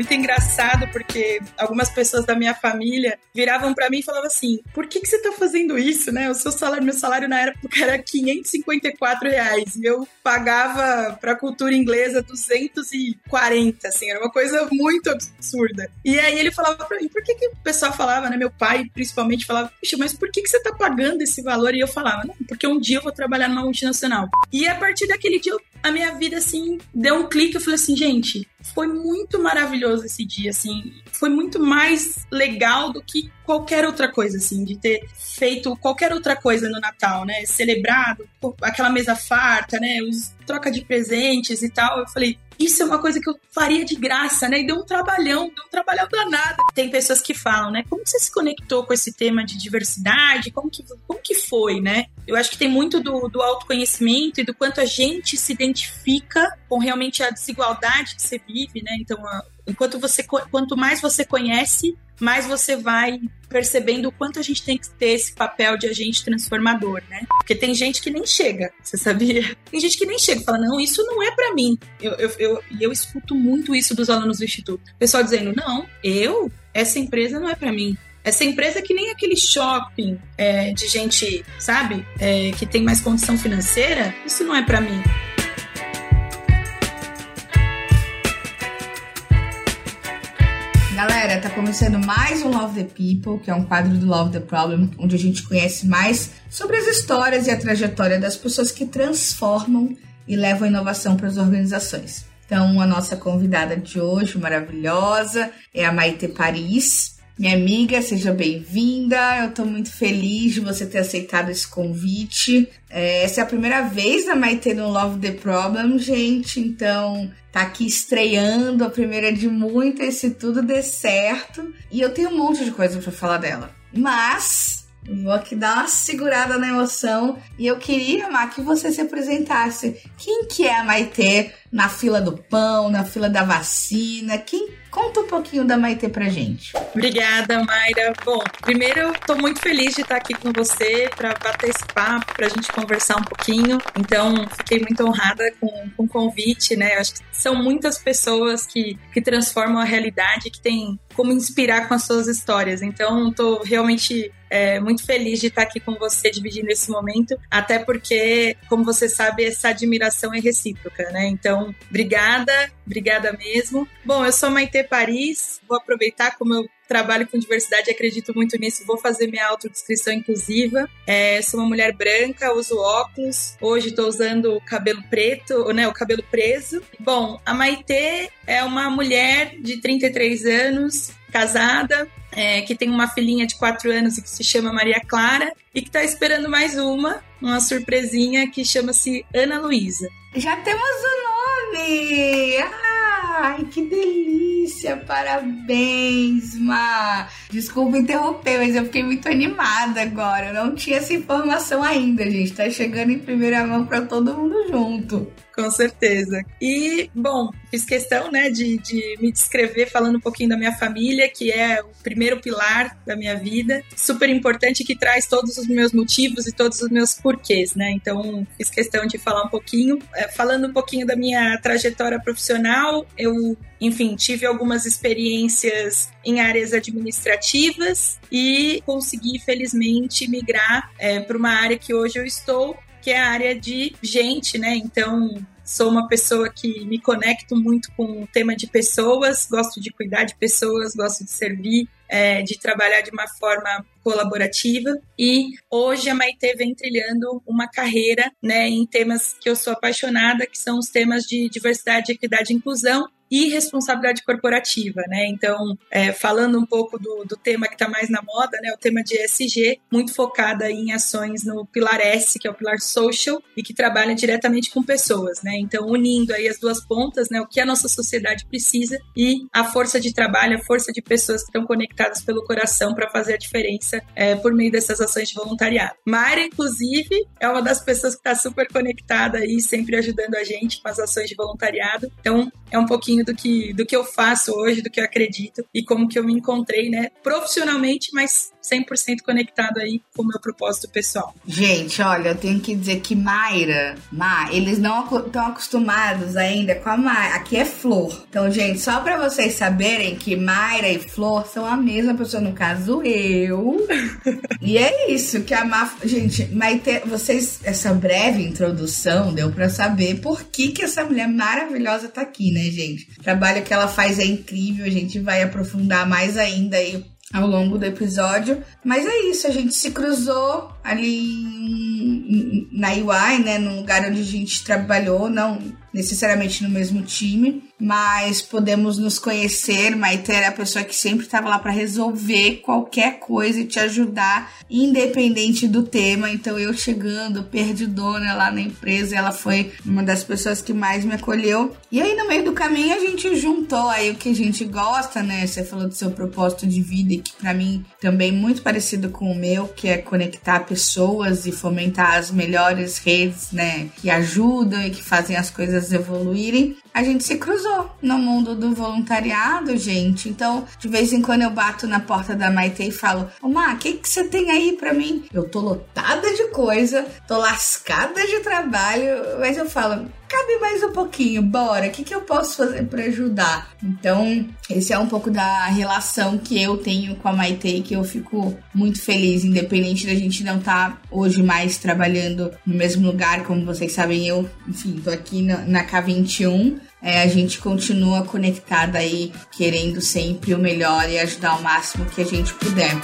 muito engraçado porque algumas pessoas da minha família viravam para mim e falavam assim: por que, que você tá fazendo isso, né? O seu salário, meu salário na época era 554 reais e eu pagava pra cultura inglesa 240, assim, era uma coisa muito absurda. E aí ele falava pra mim: por que, que o pessoal falava, né? Meu pai principalmente falava: puxa, mas por que, que você tá pagando esse valor? E eu falava: não, porque um dia eu vou trabalhar numa multinacional. E a partir daquele dia, a minha vida, assim, deu um clique. Eu falei assim: gente, foi muito maravilhoso esse dia, assim. Foi muito mais legal do que qualquer outra coisa, assim, de ter feito qualquer outra coisa no Natal, né? Celebrado, aquela mesa farta, né? Os troca de presentes e tal. Eu falei, isso é uma coisa que eu faria de graça, né? E deu um trabalhão, deu um trabalhão danado. Tem pessoas que falam, né? Como você se conectou com esse tema de diversidade? Como que, como que foi, né? Eu acho que tem muito do, do autoconhecimento e do quanto a gente se identifica com realmente a desigualdade que você vive, né? Então, a, enquanto você, quanto mais você conhece, mais você vai percebendo o quanto a gente tem que ter esse papel de agente transformador, né? Porque tem gente que nem chega, você sabia? Tem gente que nem chega fala, não, isso não é para mim. Eu, eu, eu, eu escuto muito isso dos alunos do Instituto. O pessoal dizendo, não, eu, essa empresa não é para mim. Essa empresa é que nem aquele shopping é, de gente, sabe, é, que tem mais condição financeira, isso não é para mim. Tá começando mais um Love the People, que é um quadro do Love the Problem, onde a gente conhece mais sobre as histórias e a trajetória das pessoas que transformam e levam a inovação para as organizações. Então, a nossa convidada de hoje, maravilhosa, é a Maite Paris. Minha amiga, seja bem-vinda. Eu estou muito feliz de você ter aceitado esse convite. É, essa é a primeira vez da Maite no Love the Problem, gente. Então, tá aqui estreando a primeira de muitas, se tudo der certo. E eu tenho um monte de coisa para falar dela. Mas Vou aqui dar uma segurada na emoção e eu queria, Mar, que você se apresentasse. Quem que é a Maitê na fila do pão, na fila da vacina? Quem Conta um pouquinho da Maite pra gente. Obrigada, Mayra. Bom, primeiro, estou muito feliz de estar aqui com você para bater esse papo, para a gente conversar um pouquinho. Então, fiquei muito honrada com, com o convite, né? Eu acho que são muitas pessoas que, que transformam a realidade, que têm como inspirar com as suas histórias. Então, estou realmente é, muito feliz de estar aqui com você dividindo esse momento, até porque, como você sabe, essa admiração é recíproca, né? Então, obrigada, obrigada mesmo. Bom, eu sou Maite Paris, vou aproveitar como eu trabalho com diversidade e acredito muito nisso. Vou fazer minha autodescrição inclusiva. É, sou uma mulher branca, uso óculos. Hoje estou usando o cabelo preto, né, o cabelo preso. Bom, a Maitê é uma mulher de 33 anos, casada, é, que tem uma filhinha de 4 anos e que se chama Maria Clara e que está esperando mais uma, uma surpresinha que chama-se Ana Luísa. Já temos o nome! Ai, que delícia! Parabéns, Ma! Desculpa interromper, mas eu fiquei muito animada agora. Eu não tinha essa informação ainda, gente. Tá chegando em primeira mão para todo mundo junto. Com certeza. E, bom, fiz questão, né, de, de me descrever falando um pouquinho da minha família, que é o primeiro pilar da minha vida. Super importante que traz todos os meus motivos e todos os meus porquês, né? Então, fiz questão de falar um pouquinho. É, falando um pouquinho da minha trajetória profissional, eu enfim, tive algumas experiências em áreas administrativas e consegui, felizmente, migrar é, para uma área que hoje eu estou, que é a área de gente, né? Então, sou uma pessoa que me conecto muito com o tema de pessoas, gosto de cuidar de pessoas, gosto de servir, é, de trabalhar de uma forma colaborativa e hoje a Maite vem trilhando uma carreira né, em temas que eu sou apaixonada, que são os temas de diversidade, equidade e inclusão e responsabilidade corporativa, né? Então, é, falando um pouco do, do tema que está mais na moda, né? O tema de ESG, muito focada em ações no pilar S, que é o pilar social, e que trabalha diretamente com pessoas, né? Então, unindo aí as duas pontas, né? O que a nossa sociedade precisa e a força de trabalho, a força de pessoas que estão conectadas pelo coração para fazer a diferença é, por meio dessas ações de voluntariado. Mayra, inclusive, é uma das pessoas que está super conectada aí, sempre ajudando a gente com as ações de voluntariado. Então, é um pouquinho pouquinho do que, do que eu faço hoje, do que eu acredito e como que eu me encontrei, né, profissionalmente, mas 100% conectado aí com o meu propósito pessoal. Gente, olha, eu tenho que dizer que Mayra, Ma, eles não estão acostumados ainda com a Mayra. Aqui é Flor. Então, gente, só para vocês saberem que Mayra e Flor são a mesma pessoa, no caso eu. e é isso que a Ma, gente, Maite, vocês essa breve introdução deu para saber por que que essa mulher maravilhosa tá aqui, né, gente? O trabalho que ela faz é incrível, a gente vai aprofundar mais ainda aí ao longo do episódio. Mas é isso, a gente se cruzou ali na UI, né, no lugar onde a gente trabalhou, não necessariamente no mesmo time, mas podemos nos conhecer. Maite era a pessoa que sempre estava lá para resolver qualquer coisa e te ajudar, independente do tema. Então eu chegando perdidona lá na empresa, ela foi uma das pessoas que mais me acolheu. E aí no meio do caminho a gente juntou aí o que a gente gosta, né? Você falou do seu propósito de vida que para mim também muito parecido com o meu, que é conectar pessoas e fomentar as melhores redes, né, que ajudam e que fazem as coisas evoluírem a gente se cruzou no mundo do voluntariado, gente. Então, de vez em quando eu bato na porta da Maite e falo: Ô, Má, o que, que você tem aí pra mim? Eu tô lotada de coisa, tô lascada de trabalho, mas eu falo: cabe mais um pouquinho, bora, o que, que eu posso fazer para ajudar? Então, esse é um pouco da relação que eu tenho com a Maite que eu fico muito feliz, independente da gente não estar tá hoje mais trabalhando no mesmo lugar, como vocês sabem, eu, enfim, tô aqui na, na K21, é, a gente continua conectada aí, querendo sempre o melhor e ajudar o máximo que a gente puder.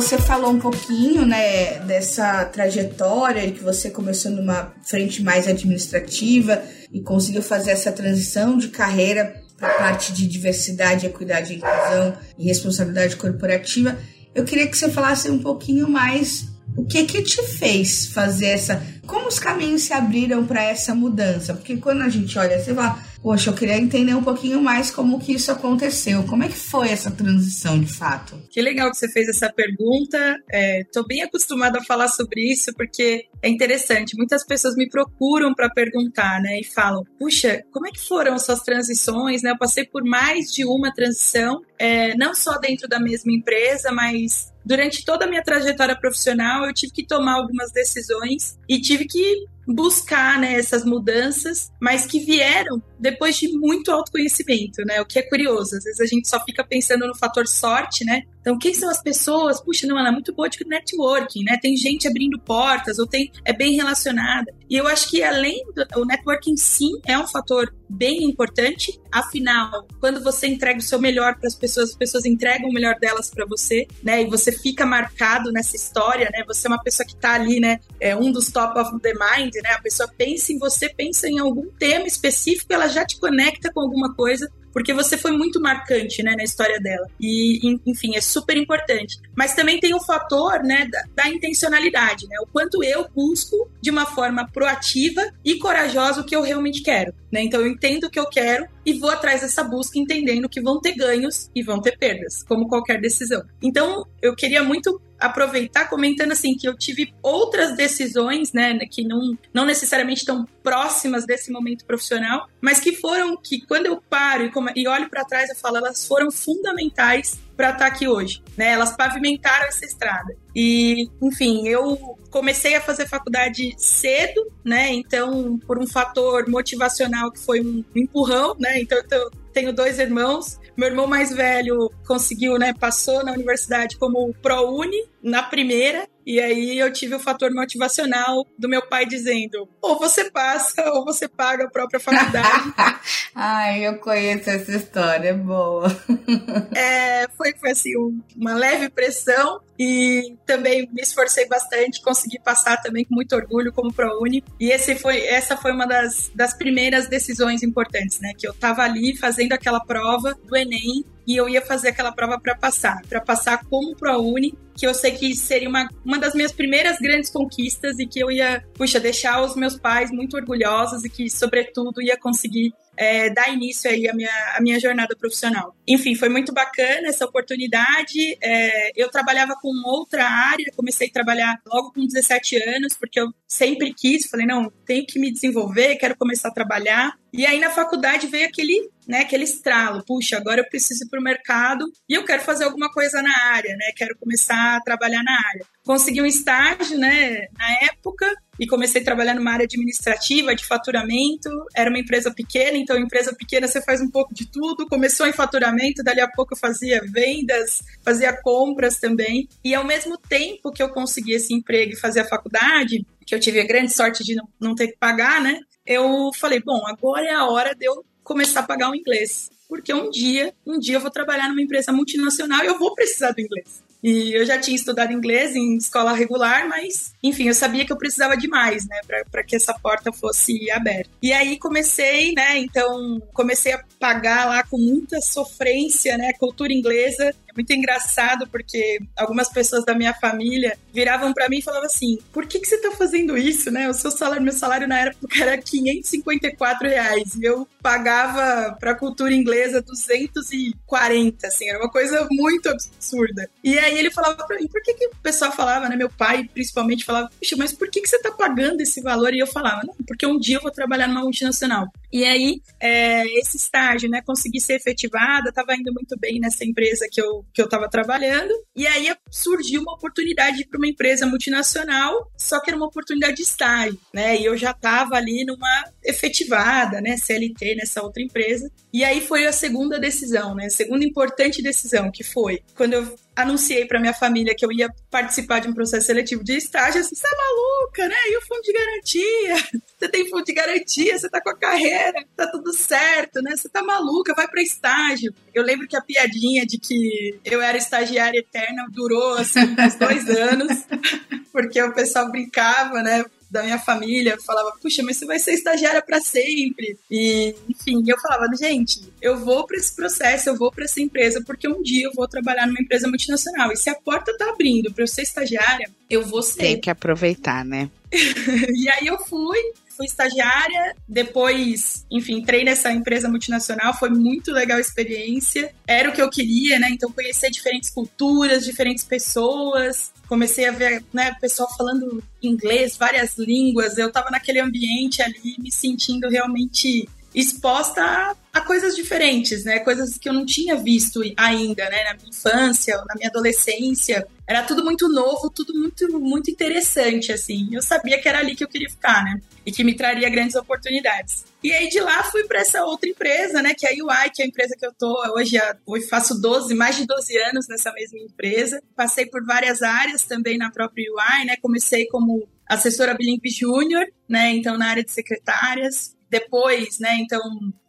Você falou um pouquinho, né, dessa trajetória que você começou numa frente mais administrativa e conseguiu fazer essa transição de carreira para a parte de diversidade, equidade, inclusão e responsabilidade corporativa. Eu queria que você falasse um pouquinho mais o que que te fez fazer essa como os caminhos se abriram para essa mudança? Porque quando a gente olha, você fala, poxa, eu queria entender um pouquinho mais como que isso aconteceu. Como é que foi essa transição de fato? Que legal que você fez essa pergunta. Estou é, bem acostumada a falar sobre isso porque é interessante. Muitas pessoas me procuram para perguntar, né? E falam, puxa, como é que foram suas transições? Né? Eu passei por mais de uma transição, é, não só dentro da mesma empresa, mas durante toda a minha trajetória profissional, eu tive que tomar algumas decisões e tive que buscar né, essas mudanças, mas que vieram depois de muito autoconhecimento, né? O que é curioso, às vezes a gente só fica pensando no fator sorte, né? Então, quem são as pessoas? Puxa, não, ela é muito boa de networking, né? Tem gente abrindo portas, ou tem é bem relacionada. E eu acho que além do o networking sim é um fator bem importante. Afinal, quando você entrega o seu melhor para as pessoas, as pessoas entregam o melhor delas para você, né? E você fica marcado nessa história, né? Você é uma pessoa que está ali, né? É um dos top of the mind, né? A pessoa pensa em você, pensa em algum tema específico, ela já te conecta com alguma coisa porque você foi muito marcante, né, na história dela. E, enfim, é super importante. Mas também tem o fator, né, da, da intencionalidade, né, o quanto eu busco de uma forma proativa e corajosa o que eu realmente quero, né? Então eu entendo o que eu quero e vou atrás dessa busca entendendo que vão ter ganhos e vão ter perdas, como qualquer decisão. Então, eu queria muito aproveitar comentando assim que eu tive outras decisões, né, que não, não necessariamente estão próximas desse momento profissional, mas que foram que quando eu paro e, como, e olho para trás eu falo, elas foram fundamentais para estar tá aqui hoje, né? Elas pavimentaram essa estrada. E, enfim, eu comecei a fazer faculdade cedo, né? Então, por um fator motivacional que foi um empurrão, né? Então, eu tenho dois irmãos. Meu irmão mais velho conseguiu, né? Passou na universidade como ProUni na primeira. E aí eu tive o fator motivacional do meu pai dizendo: ou você passa ou você paga a própria faculdade. Ai, eu conheço essa história, é boa. é, foi, foi assim, uma leve pressão e também me esforcei bastante, consegui passar também com muito orgulho como ProUni. E esse foi, essa foi uma das, das primeiras decisões importantes, né? Que eu estava ali fazendo aquela prova do Enem e eu ia fazer aquela prova para passar, para passar como ProUni, que eu sei que seria uma, uma das minhas primeiras grandes conquistas e que eu ia, puxa, deixar os meus pais muito orgulhosos e que, sobretudo, ia conseguir é, dar início aí à minha, à minha jornada profissional. Enfim, foi muito bacana essa oportunidade. É, eu trabalhava com outra área, comecei a trabalhar logo com 17 anos, porque eu sempre quis, falei, não, tenho que me desenvolver, quero começar a trabalhar. E aí na faculdade veio aquele, né, aquele estralo, puxa, agora eu preciso ir para o mercado e eu quero fazer alguma coisa na área, né? Quero começar a trabalhar na área. Consegui um estágio, né, na época e comecei a trabalhar numa área administrativa de faturamento. Era uma empresa pequena, então empresa pequena você faz um pouco de tudo. Começou em faturamento, dali a pouco eu fazia vendas, fazia compras também. E ao mesmo tempo que eu consegui esse emprego e fazer a faculdade, que eu tive a grande sorte de não, não ter que pagar, né? Eu falei, bom, agora é a hora de eu começar a pagar o inglês. Porque um dia, um dia eu vou trabalhar numa empresa multinacional e eu vou precisar do inglês. E eu já tinha estudado inglês em escola regular, mas, enfim, eu sabia que eu precisava de mais, né, para que essa porta fosse aberta. E aí comecei, né, então comecei a pagar lá com muita sofrência, né, cultura inglesa muito engraçado porque algumas pessoas da minha família viravam para mim e falavam assim: por que, que você tá fazendo isso, né? O seu salário, meu salário na época era 554 reais e eu pagava pra cultura inglesa 240, assim, era uma coisa muito absurda. E aí ele falava pra mim: por que, que o pessoal falava, né? Meu pai principalmente falava: puxa, mas por que, que você tá pagando esse valor? E eu falava: não, porque um dia eu vou trabalhar numa multinacional. E aí, é, esse estágio, né, consegui ser efetivada, estava indo muito bem nessa empresa que eu que eu estava trabalhando. E aí surgiu uma oportunidade para uma empresa multinacional, só que era uma oportunidade de estágio, né? E eu já estava ali numa efetivada, né, CLT nessa outra empresa. E aí foi a segunda decisão, né? A segunda importante decisão que foi quando eu anunciei para minha família que eu ia participar de um processo seletivo de estágio, assim, você é maluca, né? E o fundo de garantia? Você tem fundo de garantia, você tá com a carreira, tá tudo certo, né? Você tá maluca, vai para estágio. Eu lembro que a piadinha de que eu era estagiária eterna durou, assim, uns dois anos, porque o pessoal brincava, né? Da minha família falava, puxa, mas você vai ser estagiária para sempre. E, enfim, eu falava, gente, eu vou para esse processo, eu vou para essa empresa, porque um dia eu vou trabalhar numa empresa multinacional. E se a porta tá abrindo para eu ser estagiária, eu vou ser. Tem que aproveitar, né? e aí eu fui, fui estagiária, depois, enfim, entrei nessa empresa multinacional, foi muito legal a experiência. Era o que eu queria, né? Então conhecer diferentes culturas, diferentes pessoas. Comecei a ver, né, o pessoal falando inglês, várias línguas. Eu tava naquele ambiente ali, me sentindo realmente exposta a, a, coisas diferentes, né? Coisas que eu não tinha visto ainda, né? Na minha infância, na minha adolescência. Era tudo muito novo, tudo muito, muito interessante, assim. Eu sabia que era ali que eu queria ficar, né? E que me traria grandes oportunidades. E aí de lá fui para essa outra empresa, né? Que é a UI, que é a empresa que eu tô hoje. Hoje faço 12, mais de 12 anos nessa mesma empresa. Passei por várias áreas também na própria UI, né? Comecei como assessora bilíngue júnior, né? Então na área de secretárias, depois, né? Então,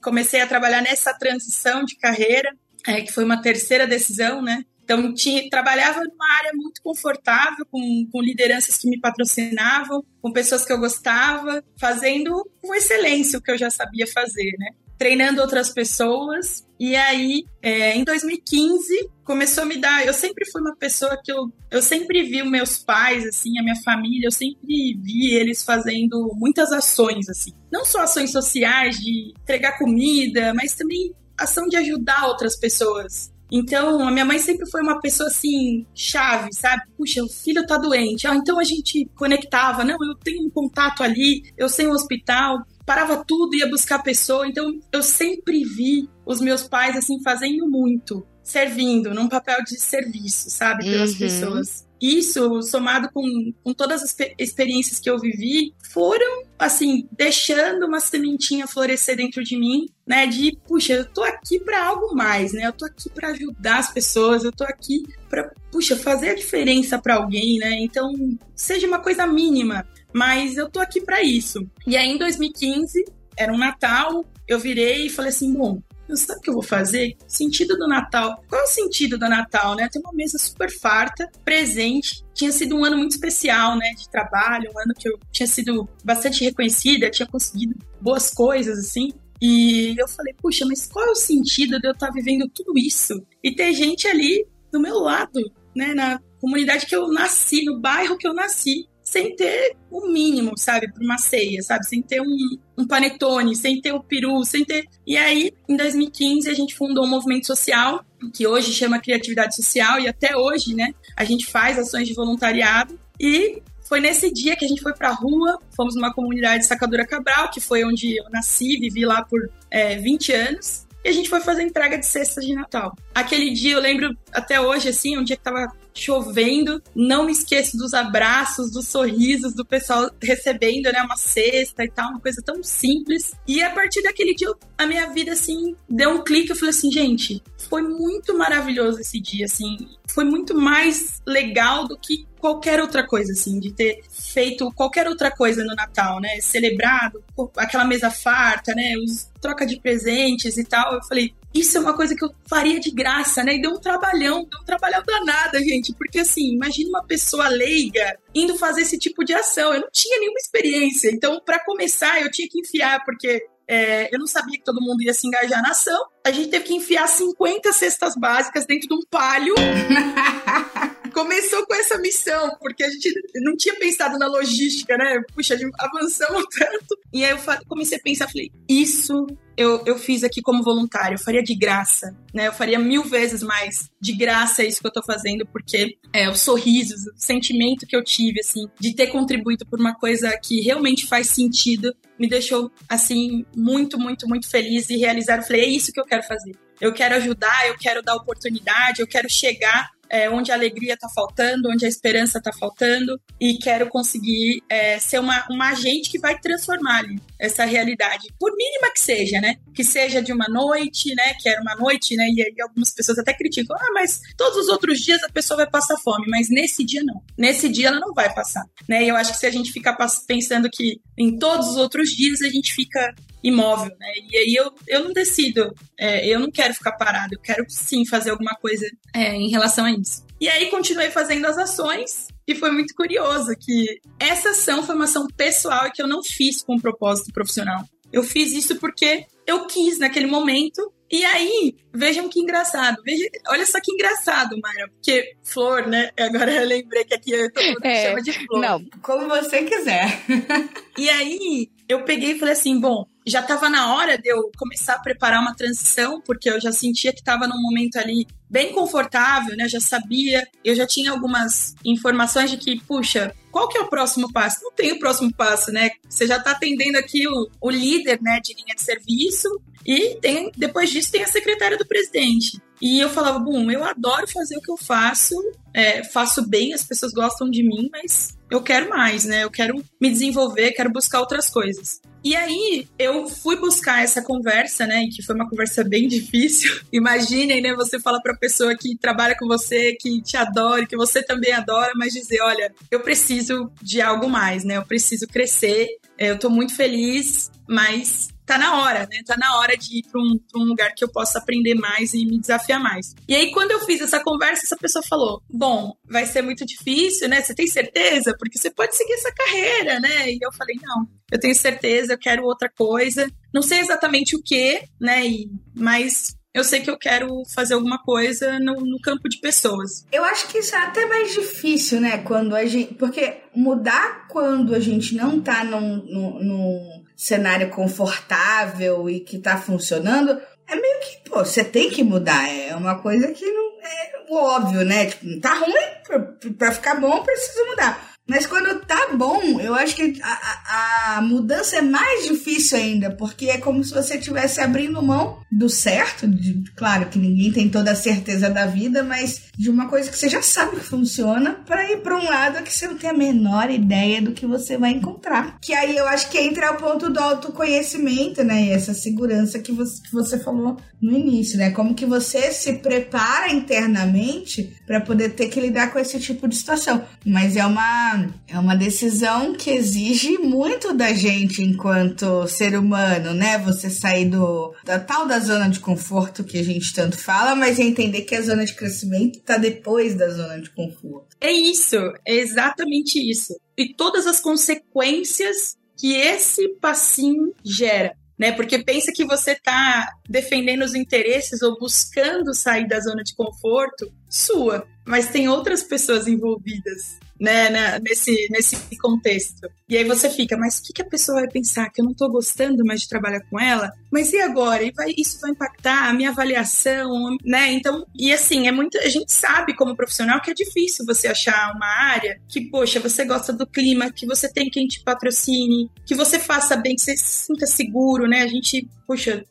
comecei a trabalhar nessa transição de carreira, é, que foi uma terceira decisão, né? Então, tinha, trabalhava numa área muito confortável, com, com lideranças que me patrocinavam, com pessoas que eu gostava, fazendo com excelência o que eu já sabia fazer, né? treinando outras pessoas. E aí, é, em 2015, começou a me dar. Eu sempre fui uma pessoa que eu, eu sempre vi os meus pais, assim, a minha família, eu sempre vi eles fazendo muitas ações, assim. Não só ações sociais de entregar comida, mas também ação de ajudar outras pessoas. Então, a minha mãe sempre foi uma pessoa assim, chave, sabe? Puxa, o filho tá doente. Ah, então a gente conectava. Não, eu tenho um contato ali, eu sei um hospital parava tudo, ia buscar a pessoa. Então eu sempre vi os meus pais assim fazendo muito, servindo, num papel de serviço, sabe, pelas uhum. pessoas. Isso, somado com, com todas as experiências que eu vivi, foram, assim, deixando uma sementinha florescer dentro de mim, né? De, puxa, eu tô aqui para algo mais, né? Eu tô aqui para ajudar as pessoas, eu tô aqui para, puxa, fazer a diferença para alguém, né? Então, seja uma coisa mínima, mas eu tô aqui para isso. E aí, em 2015, era um Natal, eu virei e falei assim: bom, sabe o que eu vou fazer? Sentido do Natal. Qual é o sentido do Natal, né? Tem uma mesa super farta, presente. Tinha sido um ano muito especial, né? De trabalho, um ano que eu tinha sido bastante reconhecida, tinha conseguido boas coisas, assim. E eu falei, puxa, mas qual é o sentido de eu estar vivendo tudo isso? E ter gente ali do meu lado, né? Na comunidade que eu nasci, no bairro que eu nasci sem ter o mínimo, sabe, para uma ceia, sabe, sem ter um, um panetone, sem ter o peru, sem ter. E aí, em 2015, a gente fundou um movimento social que hoje chama Criatividade Social e até hoje, né, a gente faz ações de voluntariado e foi nesse dia que a gente foi pra rua, fomos numa comunidade de Sacadura Cabral, que foi onde eu nasci, vivi lá por é, 20 anos e a gente foi fazer entrega de cestas de Natal. Aquele dia eu lembro até hoje, assim, um dia que tava chovendo, não me esqueço dos abraços, dos sorrisos do pessoal recebendo, né, uma cesta e tal, uma coisa tão simples. E a partir daquele dia, a minha vida, assim, deu um clique, eu falei assim, gente, foi muito maravilhoso esse dia, assim, foi muito mais legal do que qualquer outra coisa, assim, de ter feito qualquer outra coisa no Natal, né? Celebrado, aquela mesa farta, né? Os troca de presentes e tal. Eu falei, isso é uma coisa que eu faria de graça, né? E deu um trabalhão, deu um trabalhão danado, gente. Porque assim, imagina uma pessoa leiga indo fazer esse tipo de ação. Eu não tinha nenhuma experiência. Então, para começar, eu tinha que enfiar, porque é, eu não sabia que todo mundo ia se engajar na ação. A gente teve que enfiar 50 cestas básicas dentro de um palio. Começou com essa missão, porque a gente não tinha pensado na logística, né? Puxa, avançamos tanto. E aí eu comecei a pensar, falei, isso eu, eu fiz aqui como voluntário, eu faria de graça, né? Eu faria mil vezes mais de graça isso que eu tô fazendo, porque é, os sorrisos, o sentimento que eu tive, assim, de ter contribuído por uma coisa que realmente faz sentido, me deixou, assim, muito, muito, muito feliz e realizar. Eu falei, é isso que eu quero fazer. Eu quero ajudar, eu quero dar oportunidade, eu quero chegar é, onde a alegria está faltando, onde a esperança está faltando, e quero conseguir é, ser uma, uma agente que vai transformar ali essa realidade, por mínima que seja, né? Que seja de uma noite, né? Que era uma noite, né? E aí algumas pessoas até criticam, ah, mas todos os outros dias a pessoa vai passar fome, mas nesse dia não. Nesse dia ela não vai passar, né? E eu acho que se a gente ficar pensando que em todos os outros dias a gente fica imóvel, né? E aí eu, eu não decido, é, eu não quero ficar parado, eu quero sim fazer alguma coisa é, em relação a isso. E aí continuei fazendo as ações e foi muito curioso que essa ação foi uma ação pessoal que eu não fiz com um propósito profissional. Eu fiz isso porque eu quis naquele momento. E aí, vejam que engraçado. Veja, olha só que engraçado, Mayra. Porque flor, né? Agora eu lembrei que aqui todo mundo é, chama de flor. Não, como você quiser. e aí, eu peguei e falei assim: bom, já estava na hora de eu começar a preparar uma transição, porque eu já sentia que estava num momento ali bem confortável, né? Já sabia, eu já tinha algumas informações de que, puxa, qual que é o próximo passo? Não tem o próximo passo, né? Você já está atendendo aqui o, o líder, né, de linha de serviço, e tem, depois disso tem a secretária do presidente. E eu falava, bom, eu adoro fazer o que eu faço, é, faço bem, as pessoas gostam de mim, mas eu quero mais, né? Eu quero me desenvolver, quero buscar outras coisas. E aí eu fui buscar essa conversa, né? Que foi uma conversa bem difícil. Imaginem, né? Você fala para pessoa que trabalha com você, que te adora, que você também adora, mas dizer, olha, eu preciso de algo mais, né? Eu preciso crescer. Eu tô muito feliz, mas tá na hora, né? Tá na hora de ir para um, um lugar que eu possa aprender mais e me desafiar mais. E aí, quando eu fiz essa conversa, essa pessoa falou: Bom, vai ser muito difícil, né? Você tem certeza? Porque você pode seguir essa carreira, né? E eu falei: Não, eu tenho certeza, eu quero outra coisa. Não sei exatamente o que, né? E, mas eu sei que eu quero fazer alguma coisa no, no, campo de pessoas. Eu acho que isso é até mais difícil, né? Quando a gente. Porque mudar quando a gente não tá num, num, num cenário confortável e que tá funcionando, é meio que, pô, você tem que mudar. É uma coisa que não é óbvio, né? Tipo, tá ruim, pra, pra ficar bom, preciso mudar. Mas quando tá bom, eu acho que a, a, mudança é mais difícil ainda, porque é como se você estivesse abrindo mão do certo, de, claro que ninguém tem toda a certeza da vida, mas de uma coisa que você já sabe que funciona, para ir para um lado que você não tem a menor ideia do que você vai encontrar. Que aí eu acho que entra o ponto do autoconhecimento, né? E essa segurança que você, que você falou no início, né? Como que você se prepara internamente para poder ter que lidar com esse tipo de situação. Mas é uma, é uma decisão que exige muito da gente enquanto ser humano, né? Você sair do, da tal da zona de conforto que a gente tanto fala, mas entender que a zona de crescimento está depois da zona de conforto. É isso, é exatamente isso. E todas as consequências que esse passinho gera né? Porque pensa que você está defendendo os interesses ou buscando sair da zona de conforto sua, mas tem outras pessoas envolvidas, né, né, nesse, nesse contexto. E aí você fica, mas o que, que a pessoa vai pensar? Que eu não tô gostando mais de trabalhar com ela? Mas e agora? E vai, isso vai impactar a minha avaliação, né? Então, e assim, é muito. A gente sabe como profissional que é difícil você achar uma área que, poxa, você gosta do clima, que você tem quem te patrocine, que você faça bem, que você se sinta seguro, né? A gente, poxa,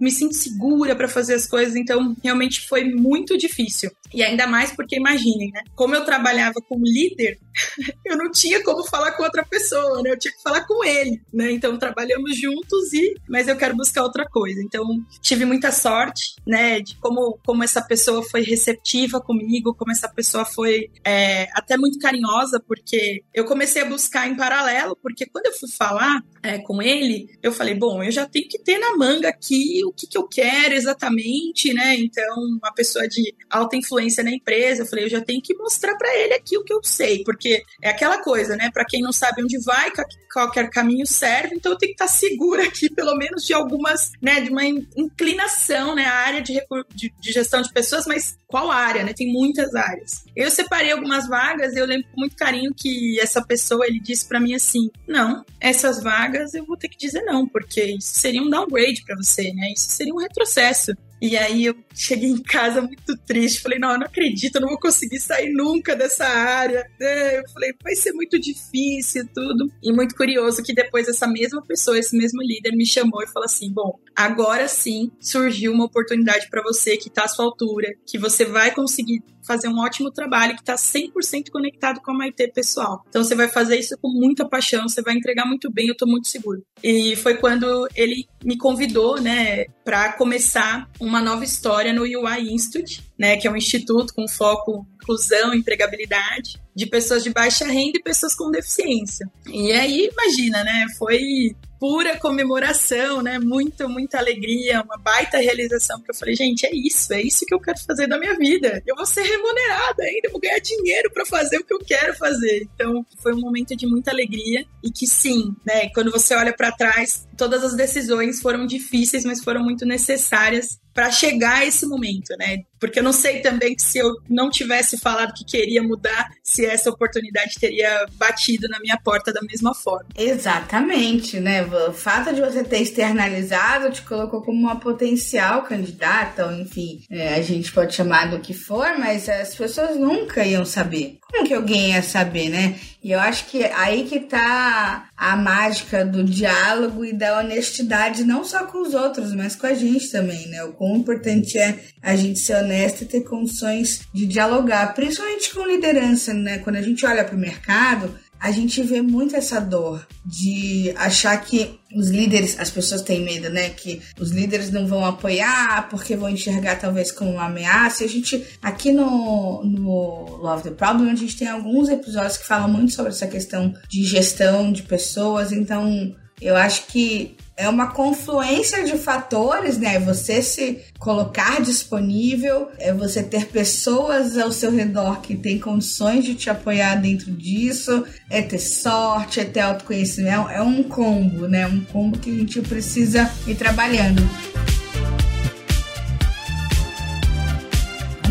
me sinto segura para fazer as coisas, então realmente foi muito difícil. E ainda mais porque, imaginem, né? Como eu trabalhava como líder, eu não tinha como falar com outra pessoa, né? Eu tinha que falar com ele, né? Então trabalhamos juntos e, mas eu quero buscar outra coisa. Então tive muita sorte, né? De como, como essa pessoa foi receptiva comigo, como essa pessoa foi é, até muito carinhosa, porque eu comecei a buscar em paralelo, porque quando eu fui falar é, com ele, eu falei, bom, eu já tenho que ter na manga aqui o que, que eu quero exatamente, né? Então, uma pessoa de alta influência na empresa, eu falei, eu já tenho que mostrar para ele aqui o que eu sei, porque é aquela coisa, né? Para quem não sabe onde vai, qualquer caminho serve, então eu tenho que estar segura aqui, pelo menos de algumas, né, de uma inclinação, né, a área de, de, de gestão de pessoas, mas qual área, né? Tem muitas áreas. Eu separei algumas vagas eu lembro com muito carinho que essa pessoa, ele disse para mim assim: "Não, essas vagas eu vou ter que dizer não, porque isso seria um downgrade para você, né? Isso seria um retrocesso. E aí eu cheguei em casa muito triste. Falei, não, eu não acredito, eu não vou conseguir sair nunca dessa área. É, eu falei, vai ser muito difícil tudo. E muito curioso que depois essa mesma pessoa, esse mesmo líder, me chamou e falou assim: bom, agora sim surgiu uma oportunidade para você que está à sua altura, que você vai conseguir fazer um ótimo trabalho que está 100% conectado com a Maite pessoal. Então você vai fazer isso com muita paixão, você vai entregar muito bem, eu estou muito seguro. E foi quando ele me convidou, né, para começar uma nova história no UI Institute, né, que é um instituto com foco inclusão, empregabilidade de pessoas de baixa renda e pessoas com deficiência. E aí, imagina, né, foi pura comemoração, né? Muito, muita alegria, uma baita realização, porque eu falei, gente, é isso, é isso que eu quero fazer da minha vida. Eu vou ser remunerada ainda, vou ganhar dinheiro para fazer o que eu quero fazer. Então, foi um momento de muita alegria e que sim, né, quando você olha para trás, todas as decisões foram difíceis, mas foram muito necessárias para chegar a esse momento, né? Porque eu não sei também que se eu não tivesse falado que queria mudar, se essa oportunidade teria batido na minha porta da mesma forma. Exatamente, né? O fato de você ter externalizado te colocou como uma potencial candidata, ou enfim, é, a gente pode chamar do que for, mas as pessoas nunca iam saber. Como que alguém ia saber, né? E eu acho que aí que tá a mágica do diálogo e da honestidade, não só com os outros, mas com a gente também, né? O quão importante é a gente ser honesto e ter condições de dialogar, principalmente com liderança, né? Quando a gente olha para o mercado, a gente vê muito essa dor de achar que os líderes, as pessoas têm medo, né? Que os líderes não vão apoiar porque vão enxergar talvez como uma ameaça. E a gente, aqui no, no Love the Problem, a gente tem alguns episódios que falam muito sobre essa questão de gestão de pessoas. Então, eu acho que é uma confluência de fatores, né? Você se colocar disponível, é você ter pessoas ao seu redor que têm condições de te apoiar dentro disso, é ter sorte, é ter autoconhecimento, é um combo, né? Um combo que a gente precisa ir trabalhando.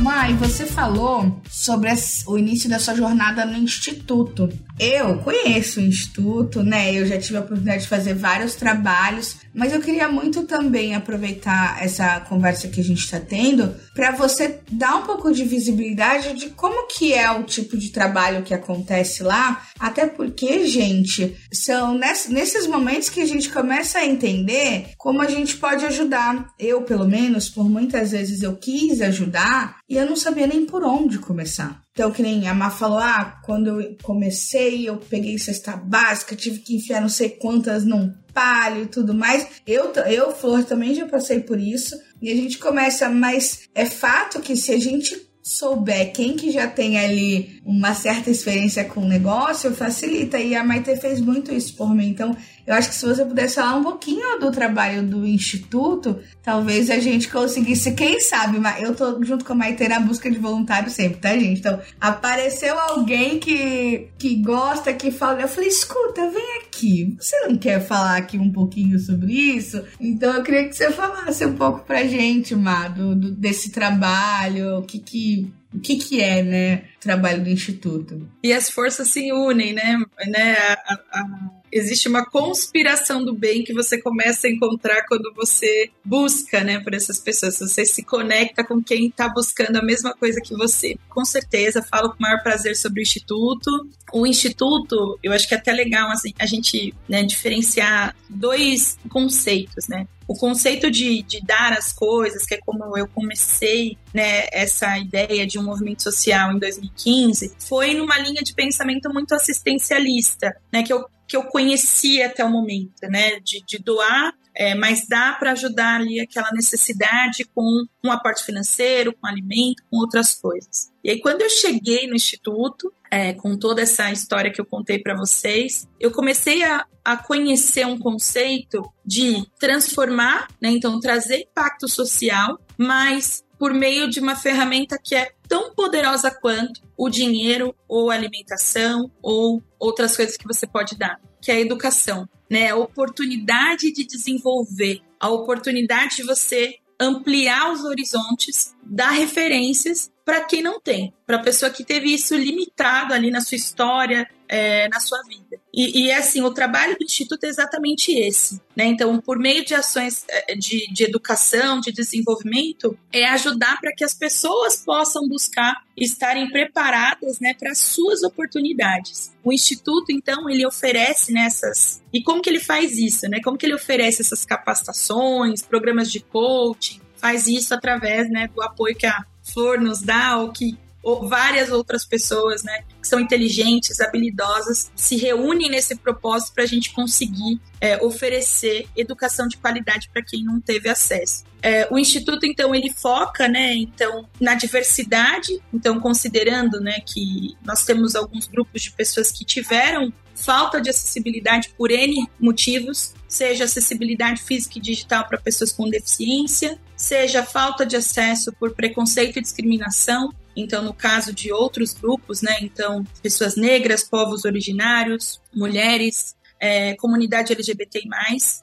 Mai, você falou sobre o início da sua jornada no instituto. Eu conheço o instituto, né? Eu já tive a oportunidade de fazer vários trabalhos, mas eu queria muito também aproveitar essa conversa que a gente está tendo para você dar um pouco de visibilidade de como que é o tipo de trabalho que acontece lá, até porque, gente, são nesses momentos que a gente começa a entender como a gente pode ajudar. Eu, pelo menos, por muitas vezes eu quis ajudar e eu não sabia nem por onde começar. Então, que nem a Má falou, ah, quando eu comecei, eu peguei cesta básica, tive que enfiar não sei quantas num palho e tudo mais. Eu, eu, Flor, também já passei por isso. E a gente começa, mas é fato que se a gente souber quem que já tem ali uma certa experiência com o negócio, facilita. E a Maite fez muito isso por mim. Então, eu acho que se você pudesse falar um pouquinho do trabalho do Instituto, talvez a gente conseguisse, quem sabe, mas eu tô junto com a Maite na busca de voluntário sempre, tá, gente? Então, apareceu alguém que, que gosta, que fala, eu falei, escuta, vem aqui, você não quer falar aqui um pouquinho sobre isso? Então, eu queria que você falasse um pouco pra gente, Má, do, do desse trabalho, o que que o que, que é, né, o trabalho do Instituto. E as forças se unem, né? né a, a, existe uma conspiração do bem que você começa a encontrar quando você busca, né, por essas pessoas. Você se conecta com quem está buscando a mesma coisa que você. Com certeza, falo com o maior prazer sobre o Instituto. O Instituto, eu acho que é até legal assim, a gente né, diferenciar dois conceitos, né? o conceito de, de dar as coisas, que é como eu comecei né, essa ideia de um movimento social em 2015, foi numa linha de pensamento muito assistencialista, né, que eu, que eu conhecia até o momento, né, de, de doar é, mas dá para ajudar ali aquela necessidade com um aporte financeiro, com alimento, com outras coisas. E aí, quando eu cheguei no Instituto, é, com toda essa história que eu contei para vocês, eu comecei a, a conhecer um conceito de transformar, né, então trazer impacto social, mas por meio de uma ferramenta que é tão poderosa quanto o dinheiro ou alimentação ou outras coisas que você pode dar, que é a educação né? A oportunidade de desenvolver, a oportunidade de você ampliar os horizontes, dar referências para quem não tem, para a pessoa que teve isso limitado ali na sua história, é, na sua vida. E, e, assim, o trabalho do Instituto é exatamente esse. Né? Então, por meio de ações é, de, de educação, de desenvolvimento, é ajudar para que as pessoas possam buscar estarem preparadas né, para as suas oportunidades. O Instituto, então, ele oferece nessas. E como que ele faz isso? Né? Como que ele oferece essas capacitações, programas de coaching? Faz isso através né, do apoio que a Flor nos dá, ou que ou várias outras pessoas, né, que são inteligentes, habilidosas, se reúnem nesse propósito para a gente conseguir é, oferecer educação de qualidade para quem não teve acesso. É, o instituto então ele foca, né, então na diversidade, então considerando, né, que nós temos alguns grupos de pessoas que tiveram falta de acessibilidade por N motivos, seja acessibilidade física e digital para pessoas com deficiência, seja falta de acesso por preconceito e discriminação, então, no caso de outros grupos, né? Então, pessoas negras, povos originários, mulheres, é, comunidade LGBT+.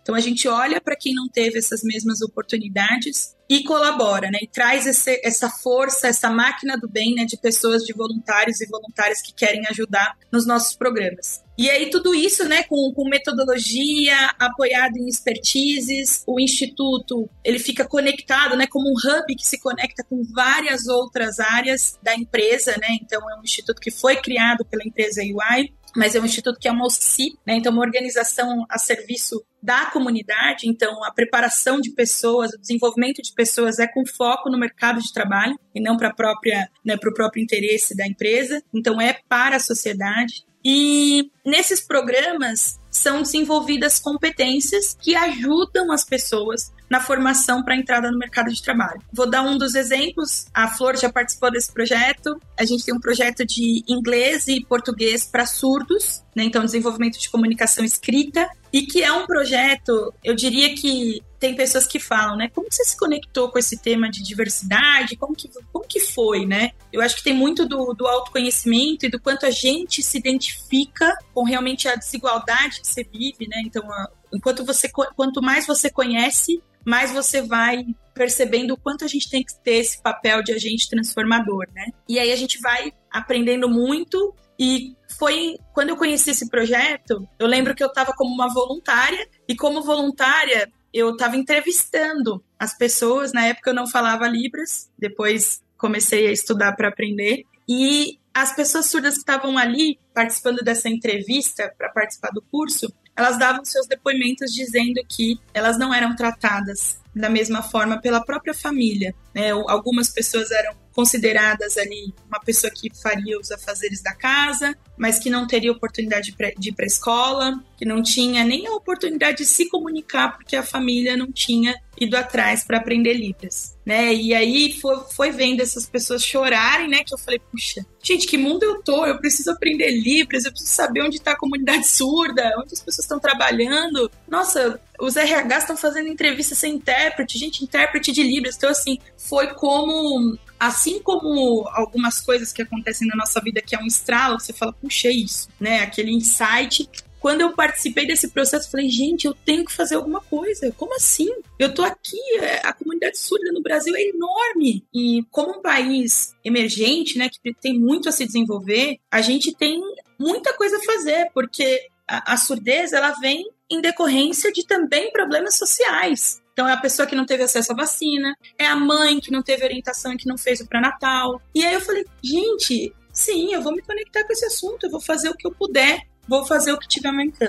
Então, a gente olha para quem não teve essas mesmas oportunidades e colabora, né? E traz esse, essa força, essa máquina do bem, né? De pessoas, de voluntários e voluntárias que querem ajudar nos nossos programas. E aí tudo isso, né, com, com metodologia, apoiado em expertises, o instituto, ele fica conectado, né, como um hub que se conecta com várias outras áreas da empresa, né? Então é um instituto que foi criado pela empresa UI, mas é um instituto que é uma OSCI, né? Então uma organização a serviço da comunidade, então a preparação de pessoas, o desenvolvimento de pessoas é com foco no mercado de trabalho e não para própria, né, para o próprio interesse da empresa. Então é para a sociedade. E nesses programas são desenvolvidas competências que ajudam as pessoas na formação para entrada no mercado de trabalho. Vou dar um dos exemplos. A Flor já participou desse projeto. A gente tem um projeto de inglês e português para surdos, né? então desenvolvimento de comunicação escrita, e que é um projeto, eu diria que tem pessoas que falam, né? Como você se conectou com esse tema de diversidade? Como que, como que foi, né? Eu acho que tem muito do, do autoconhecimento e do quanto a gente se identifica com realmente a desigualdade que você vive, né? Então, a, enquanto você, quanto mais você conhece, mais você vai percebendo o quanto a gente tem que ter esse papel de agente transformador, né? E aí a gente vai aprendendo muito e foi quando eu conheci esse projeto, eu lembro que eu estava como uma voluntária e como voluntária eu estava entrevistando as pessoas. Na época eu não falava Libras, depois comecei a estudar para aprender. E as pessoas surdas que estavam ali participando dessa entrevista para participar do curso, elas davam seus depoimentos dizendo que elas não eram tratadas da mesma forma pela própria família. Né? Algumas pessoas eram consideradas ali uma pessoa que faria os afazeres da casa, mas que não teria oportunidade de ir para a escola, que não tinha nem a oportunidade de se comunicar porque a família não tinha ido atrás para aprender Libras, né? E aí foi, foi vendo essas pessoas chorarem, né? Que eu falei, puxa, gente, que mundo eu tô? Eu preciso aprender Libras, eu preciso saber onde está a comunidade surda, onde as pessoas estão trabalhando. Nossa, os RH estão fazendo entrevista sem intérprete, gente, intérprete de Libras. Então, assim, foi como assim como algumas coisas que acontecem na nossa vida que é um estralo, você fala, puxa, é isso, né? Aquele insight quando eu participei desse processo, falei, gente, eu tenho que fazer alguma coisa. Como assim? Eu tô aqui, é, a comunidade surda no Brasil é enorme. E como um país emergente, né, que tem muito a se desenvolver, a gente tem muita coisa a fazer, porque a, a surdez, ela vem em decorrência de também problemas sociais. Então é a pessoa que não teve acesso à vacina, é a mãe que não teve orientação e que não fez o pré-natal. E aí eu falei, gente, sim, eu vou me conectar com esse assunto, eu vou fazer o que eu puder vou fazer o que tiver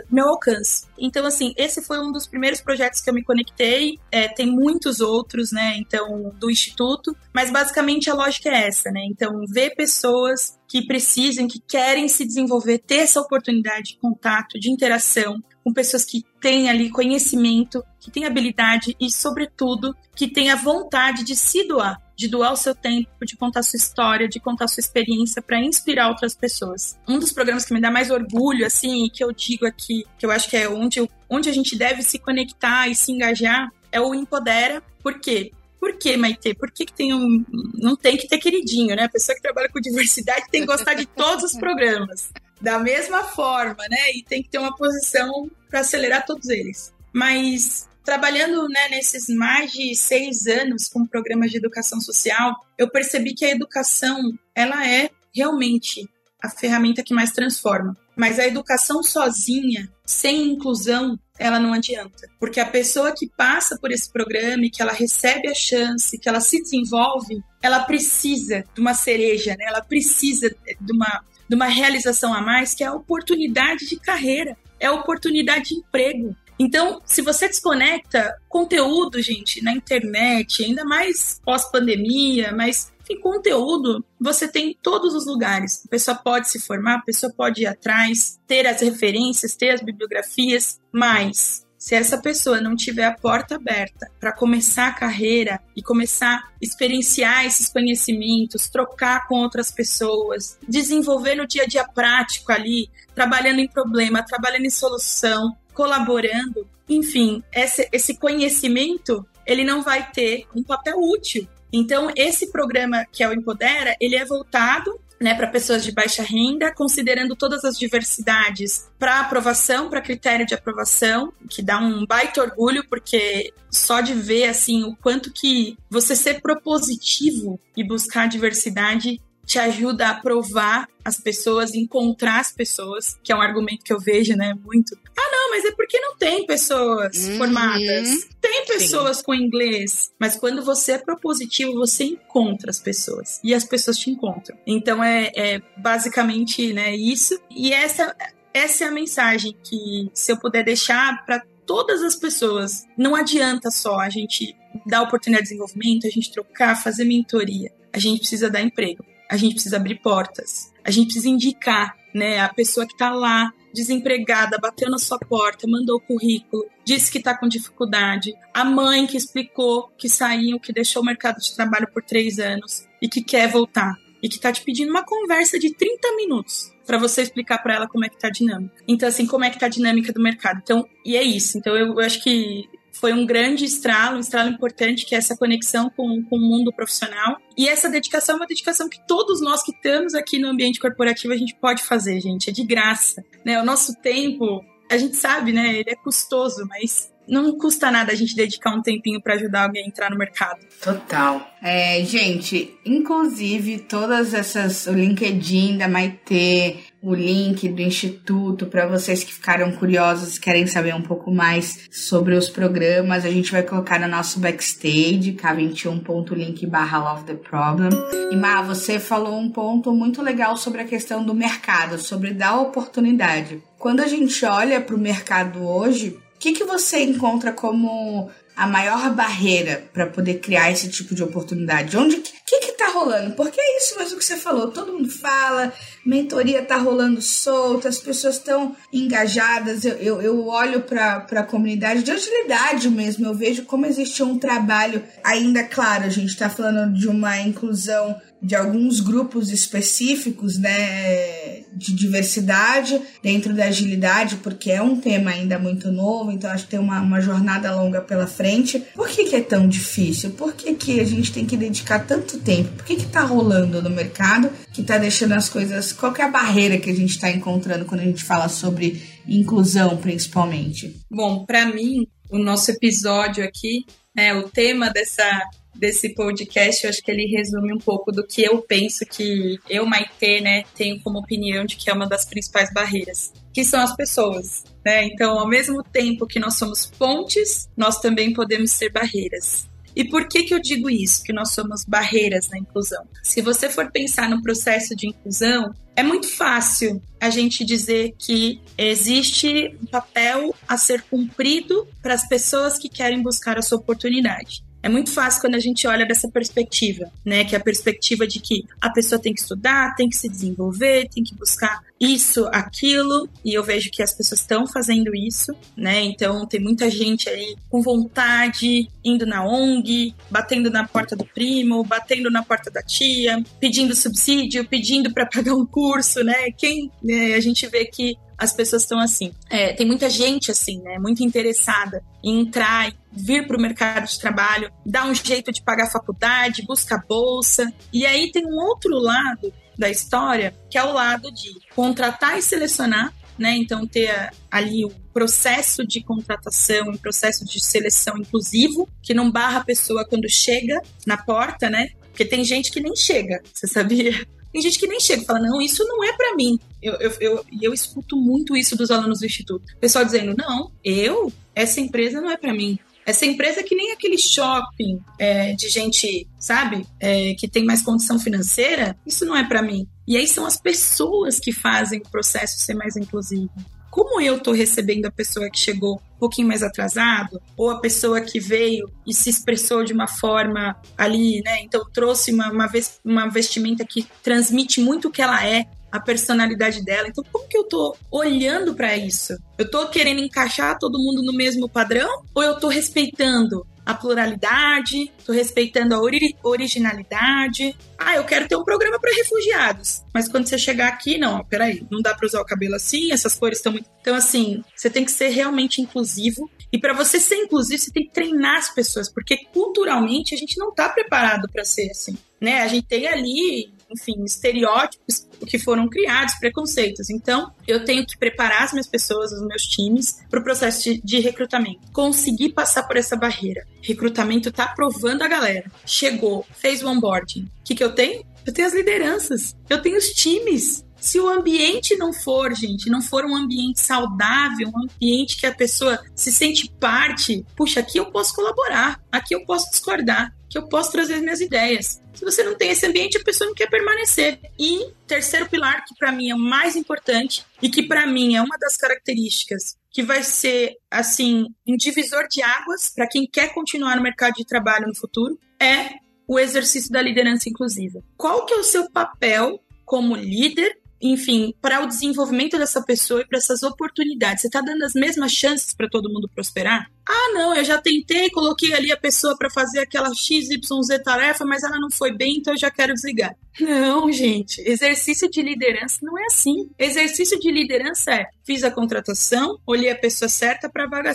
meu alcance. Então, assim, esse foi um dos primeiros projetos que eu me conectei. É, tem muitos outros, né? Então, do Instituto. Mas basicamente a lógica é essa, né? Então, ver pessoas que precisam, que querem se desenvolver, ter essa oportunidade de contato, de interação, com pessoas que têm ali conhecimento, que têm habilidade e, sobretudo, que têm a vontade de se doar, de doar o seu tempo, de contar sua história, de contar sua experiência para inspirar outras pessoas. Um dos programas que me dá mais orgulho, assim, e que eu digo aqui, que eu acho que é onde, onde a gente deve se conectar e se engajar, é o Empodera. Por quê? Por que, Maite? Por que, que tem um. Não tem que ter queridinho, né? A pessoa que trabalha com diversidade tem que gostar de todos os programas da mesma forma, né? E tem que ter uma posição para acelerar todos eles. Mas trabalhando né, nesses mais de seis anos com programas de educação social, eu percebi que a educação ela é realmente a ferramenta que mais transforma. Mas a educação sozinha, sem inclusão, ela não adianta. Porque a pessoa que passa por esse programa e que ela recebe a chance, que ela se desenvolve, ela precisa de uma cereja, né? ela precisa de uma de uma realização a mais, que é a oportunidade de carreira, é a oportunidade de emprego. Então, se você desconecta conteúdo, gente, na internet, ainda mais pós-pandemia, mas enfim, conteúdo você tem em todos os lugares. A pessoa pode se formar, a pessoa pode ir atrás, ter as referências, ter as bibliografias, mas se essa pessoa não tiver a porta aberta para começar a carreira e começar a experienciar esses conhecimentos, trocar com outras pessoas, desenvolver no dia a dia prático ali, trabalhando em problema, trabalhando em solução, colaborando, enfim, esse, esse conhecimento ele não vai ter um papel útil. Então, esse programa que é o Empodera, ele é voltado né, para pessoas de baixa renda, considerando todas as diversidades para aprovação, para critério de aprovação, que dá um baita orgulho, porque só de ver assim o quanto que você ser propositivo e buscar diversidade te ajuda a aprovar as pessoas, encontrar as pessoas, que é um argumento que eu vejo, né, muito. Ah, não, mas é porque não tem pessoas uhum. formadas. Tem pessoas Sim. com inglês, mas quando você é propositivo, você encontra as pessoas e as pessoas te encontram. Então é, é basicamente, né, isso. E essa essa é a mensagem que se eu puder deixar para todas as pessoas, não adianta só a gente dar oportunidade de desenvolvimento, a gente trocar, fazer mentoria. A gente precisa dar emprego a gente precisa abrir portas, a gente precisa indicar, né, a pessoa que está lá desempregada, bateu na sua porta, mandou o currículo, disse que está com dificuldade, a mãe que explicou que saiu, que deixou o mercado de trabalho por três anos e que quer voltar e que está te pedindo uma conversa de 30 minutos para você explicar para ela como é que tá a dinâmica. Então, assim, como é que tá a dinâmica do mercado. Então, e é isso. Então, eu, eu acho que foi um grande estralo, um estralo importante, que é essa conexão com, com o mundo profissional. E essa dedicação é uma dedicação que todos nós que estamos aqui no ambiente corporativo a gente pode fazer, gente. É de graça. Né? O nosso tempo, a gente sabe, né? Ele é custoso, mas não custa nada a gente dedicar um tempinho para ajudar alguém a entrar no mercado. Total. É, gente, inclusive todas essas, o LinkedIn da Maitê, o link do Instituto para vocês que ficaram curiosos e querem saber um pouco mais sobre os programas. A gente vai colocar no nosso backstage, k21.link barra Love the Problem. E Mar, você falou um ponto muito legal sobre a questão do mercado, sobre dar oportunidade. Quando a gente olha para o mercado hoje, o que, que você encontra como a maior barreira para poder criar esse tipo de oportunidade? Onde que que tá rolando? Porque é isso mesmo que você falou, todo mundo fala, mentoria tá rolando solta, as pessoas estão engajadas. Eu, eu, eu olho para a comunidade de agilidade mesmo, eu vejo como existe um trabalho ainda claro, a gente está falando de uma inclusão de alguns grupos específicos, né, de diversidade dentro da agilidade, porque é um tema ainda muito novo, então acho que tem uma, uma jornada longa pela frente. Por que, que é tão difícil? Por que, que a gente tem que dedicar tanto tempo? Por que que tá rolando no mercado que tá deixando as coisas... Qual é a barreira que a gente está encontrando quando a gente fala sobre inclusão, principalmente? Bom, para mim, o nosso episódio aqui, né, o tema dessa desse podcast, eu acho que ele resume um pouco do que eu penso que eu, Maite, né, tenho como opinião de que é uma das principais barreiras, que são as pessoas. Né? Então, ao mesmo tempo que nós somos pontes, nós também podemos ser barreiras. E por que, que eu digo isso, que nós somos barreiras na inclusão? Se você for pensar no processo de inclusão, é muito fácil a gente dizer que existe um papel a ser cumprido para as pessoas que querem buscar a sua oportunidade. É muito fácil quando a gente olha dessa perspectiva, né? Que é a perspectiva de que a pessoa tem que estudar, tem que se desenvolver, tem que buscar isso, aquilo, e eu vejo que as pessoas estão fazendo isso, né? Então tem muita gente aí com vontade, indo na ONG, batendo na porta do primo, batendo na porta da tia, pedindo subsídio, pedindo para pagar um curso, né? Quem né, a gente vê que as pessoas estão assim. É, tem muita gente assim, né? Muito interessada em entrar, vir para o mercado de trabalho, dar um jeito de pagar a faculdade, buscar bolsa. E aí tem um outro lado da história, que é o lado de contratar e selecionar, né? Então ter ali o processo de contratação, um processo de seleção inclusivo, que não barra a pessoa quando chega na porta, né? Porque tem gente que nem chega, você sabia? Tem gente que nem chega e fala, não, isso não é para mim. Eu, eu, eu, eu escuto muito isso dos alunos do Instituto. pessoal dizendo, não, eu, essa empresa não é para mim. Essa empresa é que nem aquele shopping é, de gente, sabe, é, que tem mais condição financeira, isso não é para mim. E aí são as pessoas que fazem o processo ser mais inclusivo como eu estou recebendo a pessoa que chegou um pouquinho mais atrasado, ou a pessoa que veio e se expressou de uma forma ali, né? Então trouxe uma, uma, uma vestimenta que transmite muito o que ela é, a personalidade dela. Então, como que eu tô olhando para isso? Eu tô querendo encaixar todo mundo no mesmo padrão ou eu tô respeitando a pluralidade, tô respeitando a ori originalidade. Ah, eu quero ter um programa para refugiados. Mas quando você chegar aqui, não, peraí, não dá para usar o cabelo assim, essas cores estão muito. Então, assim, você tem que ser realmente inclusivo. E para você ser inclusivo, você tem que treinar as pessoas, porque culturalmente a gente não tá preparado para ser assim. Né? A gente tem ali enfim, estereótipos que foram criados, preconceitos. Então, eu tenho que preparar as minhas pessoas, os meus times, para o processo de, de, recrutamento. Conseguir passar por essa barreira. Recrutamento está aprovando a galera. Chegou, fez o onboarding. O que, que eu tenho? Eu tenho as lideranças, eu tenho os times. Se o ambiente não for, gente, não for um ambiente saudável, um ambiente que a pessoa se sente parte, puxa, aqui eu posso colaborar, aqui eu posso discordar, que eu posso trazer minhas ideias. Se você não tem esse ambiente, a pessoa não quer permanecer. E terceiro pilar, que para mim é o mais importante e que para mim é uma das características que vai ser assim um divisor de águas para quem quer continuar no mercado de trabalho no futuro, é o exercício da liderança inclusiva. Qual que é o seu papel como líder enfim, para o desenvolvimento dessa pessoa e para essas oportunidades. Você está dando as mesmas chances para todo mundo prosperar? Ah, não, eu já tentei, coloquei ali a pessoa para fazer aquela XYZ tarefa, mas ela não foi bem, então eu já quero desligar. Não, gente, exercício de liderança não é assim. Exercício de liderança é: fiz a contratação, olhei a pessoa certa para a vaga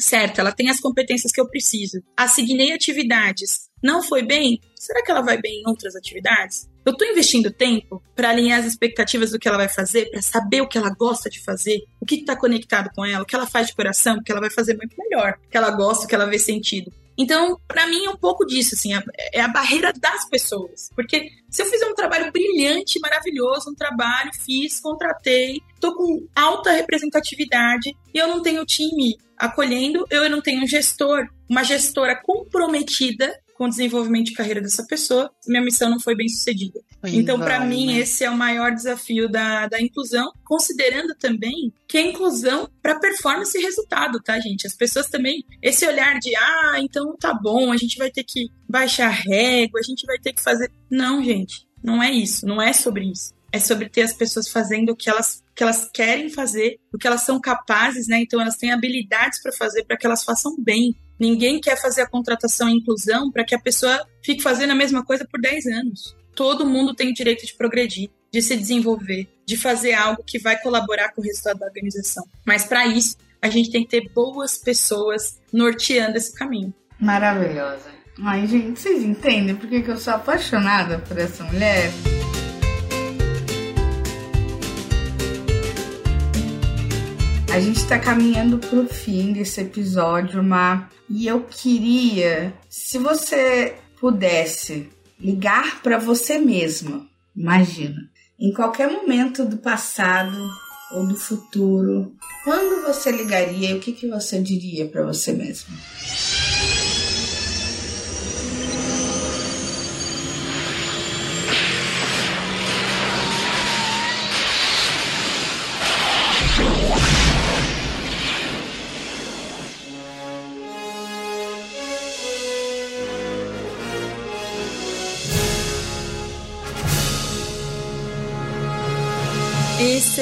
certa, ela tem as competências que eu preciso. Assignei atividades. Não foi bem? Será que ela vai bem em outras atividades? Eu estou investindo tempo para alinhar as expectativas do que ela vai fazer, para saber o que ela gosta de fazer, o que está conectado com ela, o que ela faz de coração, que ela vai fazer muito melhor, que ela gosta, que ela vê sentido. Então, para mim é um pouco disso, assim, é a barreira das pessoas. Porque se eu fizer um trabalho brilhante, maravilhoso, um trabalho, fiz, contratei, tô com alta representatividade e eu não tenho time acolhendo, eu não tenho um gestor, uma gestora comprometida com o desenvolvimento de carreira dessa pessoa, minha missão não foi bem sucedida. então, para mim, né? esse é o maior desafio da, da inclusão, considerando também que a inclusão para performance e resultado, tá, gente? As pessoas também, esse olhar de, ah, então tá bom, a gente vai ter que baixar régua, a gente vai ter que fazer. Não, gente, não é isso, não é sobre isso. É sobre ter as pessoas fazendo o que elas, que elas querem fazer, o que elas são capazes, né? Então elas têm habilidades para fazer para que elas façam bem. Ninguém quer fazer a contratação e inclusão para que a pessoa fique fazendo a mesma coisa por 10 anos. todo mundo tem o direito de progredir, de se desenvolver, de fazer algo que vai colaborar com o resultado da organização. Mas para isso, a gente tem que ter boas pessoas norteando esse caminho. Maravilhosa. Ai, gente, vocês entendem por que, eu sou apaixonada por essa mulher? A gente está caminhando para o fim desse episódio, Má, e eu queria, se você pudesse ligar para você mesma, imagina, em qualquer momento do passado ou do futuro, quando você ligaria e o que, que você diria para você mesma?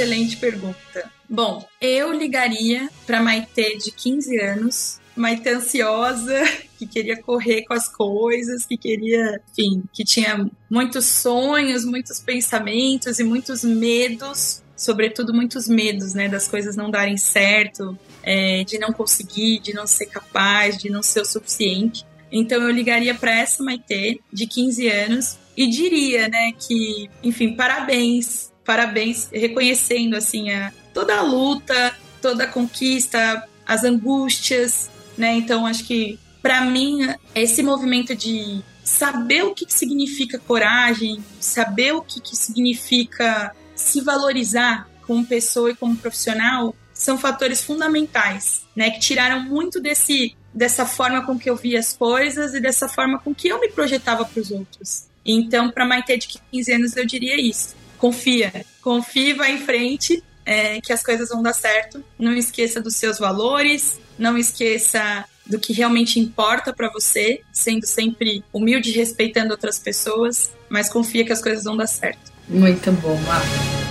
Excelente pergunta. Bom, eu ligaria para Maitê de 15 anos, Maitê ansiosa, que queria correr com as coisas, que queria, enfim, que tinha muitos sonhos, muitos pensamentos e muitos medos, sobretudo muitos medos, né, das coisas não darem certo, é, de não conseguir, de não ser capaz, de não ser o suficiente. Então eu ligaria para essa Maitê de 15 anos e diria, né, que, enfim, parabéns parabéns, reconhecendo assim a, toda a luta, toda a conquista, as angústias, né? Então acho que para mim esse movimento de saber o que, que significa coragem, saber o que, que significa se valorizar como pessoa e como profissional são fatores fundamentais, né? Que tiraram muito desse dessa forma com que eu via as coisas e dessa forma com que eu me projetava para os outros. Então, para Maite de 15 anos, eu diria isso confia. Confia, vai em frente, é, que as coisas vão dar certo. Não esqueça dos seus valores, não esqueça do que realmente importa para você, sendo sempre humilde respeitando outras pessoas, mas confia que as coisas vão dar certo. Muito bom, Marcos.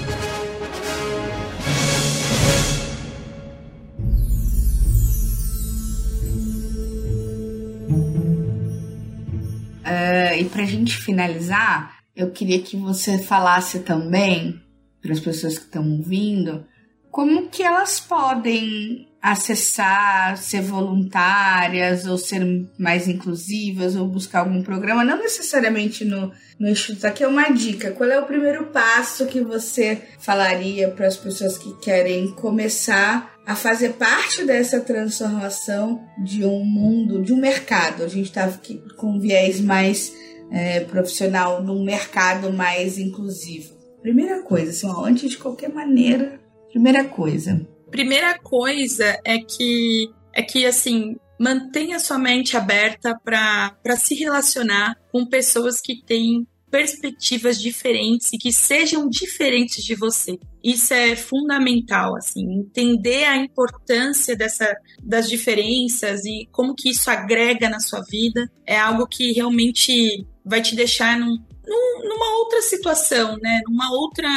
Uh, e para a gente finalizar, eu queria que você falasse também para as pessoas que estão ouvindo como que elas podem acessar, ser voluntárias ou ser mais inclusivas ou buscar algum programa, não necessariamente no, no Instituto. Aqui é uma dica. Qual é o primeiro passo que você falaria para as pessoas que querem começar a fazer parte dessa transformação de um mundo, de um mercado? A gente está aqui com um viés mais é, profissional num mercado mais inclusivo? Primeira coisa, assim, ó, antes de qualquer maneira, primeira coisa. Primeira coisa é que é que assim mantenha sua mente aberta para se relacionar com pessoas que têm perspectivas diferentes e que sejam diferentes de você. Isso é fundamental, assim, entender a importância dessa, das diferenças e como que isso agrega na sua vida é algo que realmente vai te deixar num, num, numa outra situação, né? Numa outra.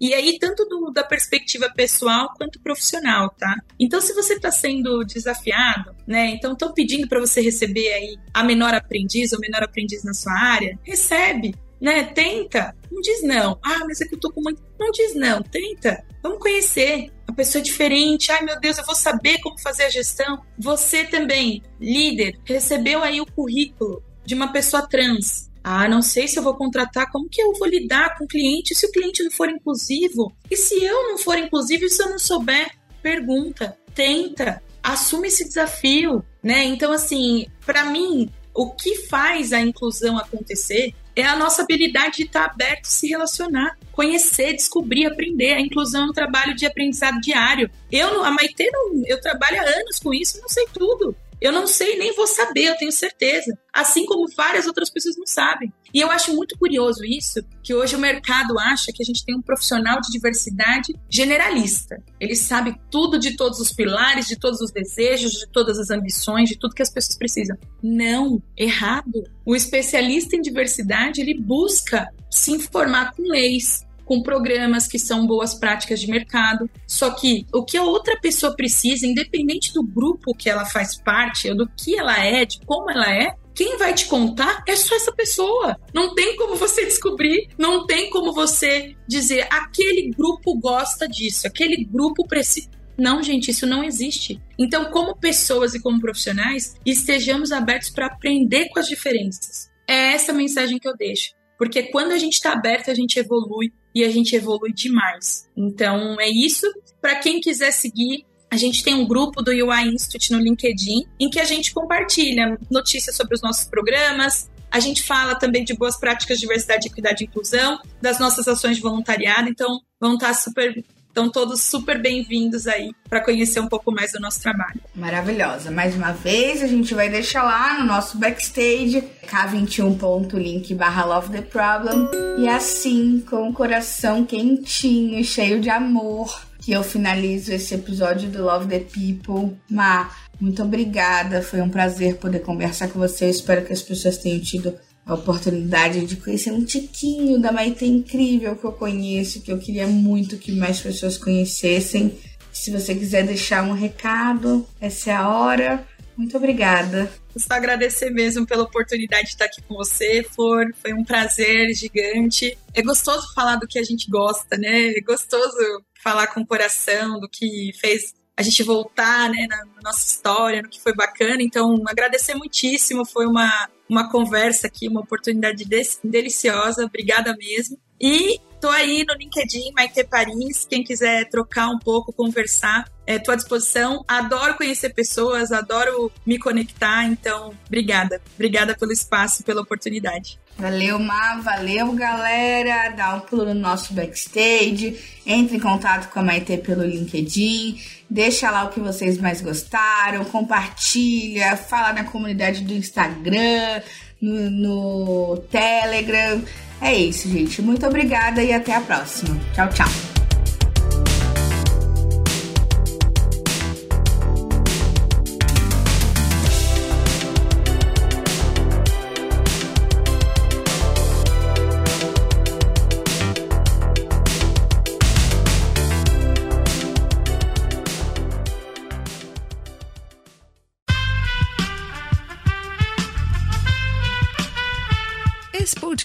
E aí, tanto do, da perspectiva pessoal quanto profissional, tá? Então, se você está sendo desafiado, né? Então, estão pedindo para você receber aí a menor aprendiz ou menor aprendiz na sua área, recebe. Né? Tenta. Não diz não. Ah, mas é que eu tô com muito. Não diz não. Tenta. Vamos conhecer. A pessoa é diferente. Ai, meu Deus, eu vou saber como fazer a gestão. Você também, líder, recebeu aí o currículo de uma pessoa trans. Ah, não sei se eu vou contratar, como que eu vou lidar com o cliente se o cliente não for inclusivo? E se eu não for inclusivo se eu não souber? Pergunta, tenta, assume esse desafio, né? Então, assim, para mim, o que faz a inclusão acontecer é a nossa habilidade de estar aberto, se relacionar, conhecer, descobrir, aprender. A inclusão é um trabalho de aprendizado diário. Eu, a Maite, não, eu trabalho há anos com isso, não sei tudo. Eu não sei nem vou saber, eu tenho certeza. Assim como várias outras pessoas não sabem. E eu acho muito curioso isso, que hoje o mercado acha que a gente tem um profissional de diversidade generalista. Ele sabe tudo de todos os pilares, de todos os desejos, de todas as ambições, de tudo que as pessoas precisam. Não, errado. O especialista em diversidade, ele busca se informar com leis, com programas que são boas práticas de mercado. Só que o que a outra pessoa precisa, independente do grupo que ela faz parte, ou do que ela é, de como ela é, quem vai te contar é só essa pessoa. Não tem como você descobrir, não tem como você dizer aquele grupo gosta disso, aquele grupo precisa. Não, gente, isso não existe. Então, como pessoas e como profissionais, estejamos abertos para aprender com as diferenças. É essa mensagem que eu deixo. Porque quando a gente está aberto, a gente evolui e a gente evolui demais. Então, é isso. Para quem quiser seguir, a gente tem um grupo do UI Institute no LinkedIn em que a gente compartilha notícias sobre os nossos programas. A gente fala também de boas práticas de diversidade, equidade e inclusão, das nossas ações de voluntariado. Então, vão estar super Estão todos super bem-vindos aí para conhecer um pouco mais do nosso trabalho. Maravilhosa. Mais uma vez, a gente vai deixar lá no nosso backstage k21.link barra love the problem. E assim, com o coração quentinho, cheio de amor, que eu finalizo esse episódio do Love the People. Ma, muito obrigada. Foi um prazer poder conversar com você. Eu espero que as pessoas tenham tido a oportunidade de conhecer um tiquinho da Maite incrível que eu conheço, que eu queria muito que mais pessoas conhecessem. Se você quiser deixar um recado, essa é a hora. Muito obrigada. Só agradecer mesmo pela oportunidade de estar aqui com você, Flor. Foi um prazer gigante. É gostoso falar do que a gente gosta, né? É gostoso falar com o coração do que fez a gente voltar né, na, nossa história, no que foi bacana. Então, agradecer muitíssimo. Foi uma, uma conversa aqui, uma oportunidade deliciosa. Obrigada mesmo. E tô aí no LinkedIn, Maite Paris. Quem quiser trocar um pouco, conversar, estou à disposição. Adoro conhecer pessoas, adoro me conectar. Então, obrigada. Obrigada pelo espaço, pela oportunidade. Valeu, Má, valeu, galera. Dá um pulo no nosso backstage, entre em contato com a Maite pelo LinkedIn, deixa lá o que vocês mais gostaram, compartilha, fala na comunidade do Instagram, no, no Telegram. É isso, gente. Muito obrigada e até a próxima. Tchau, tchau.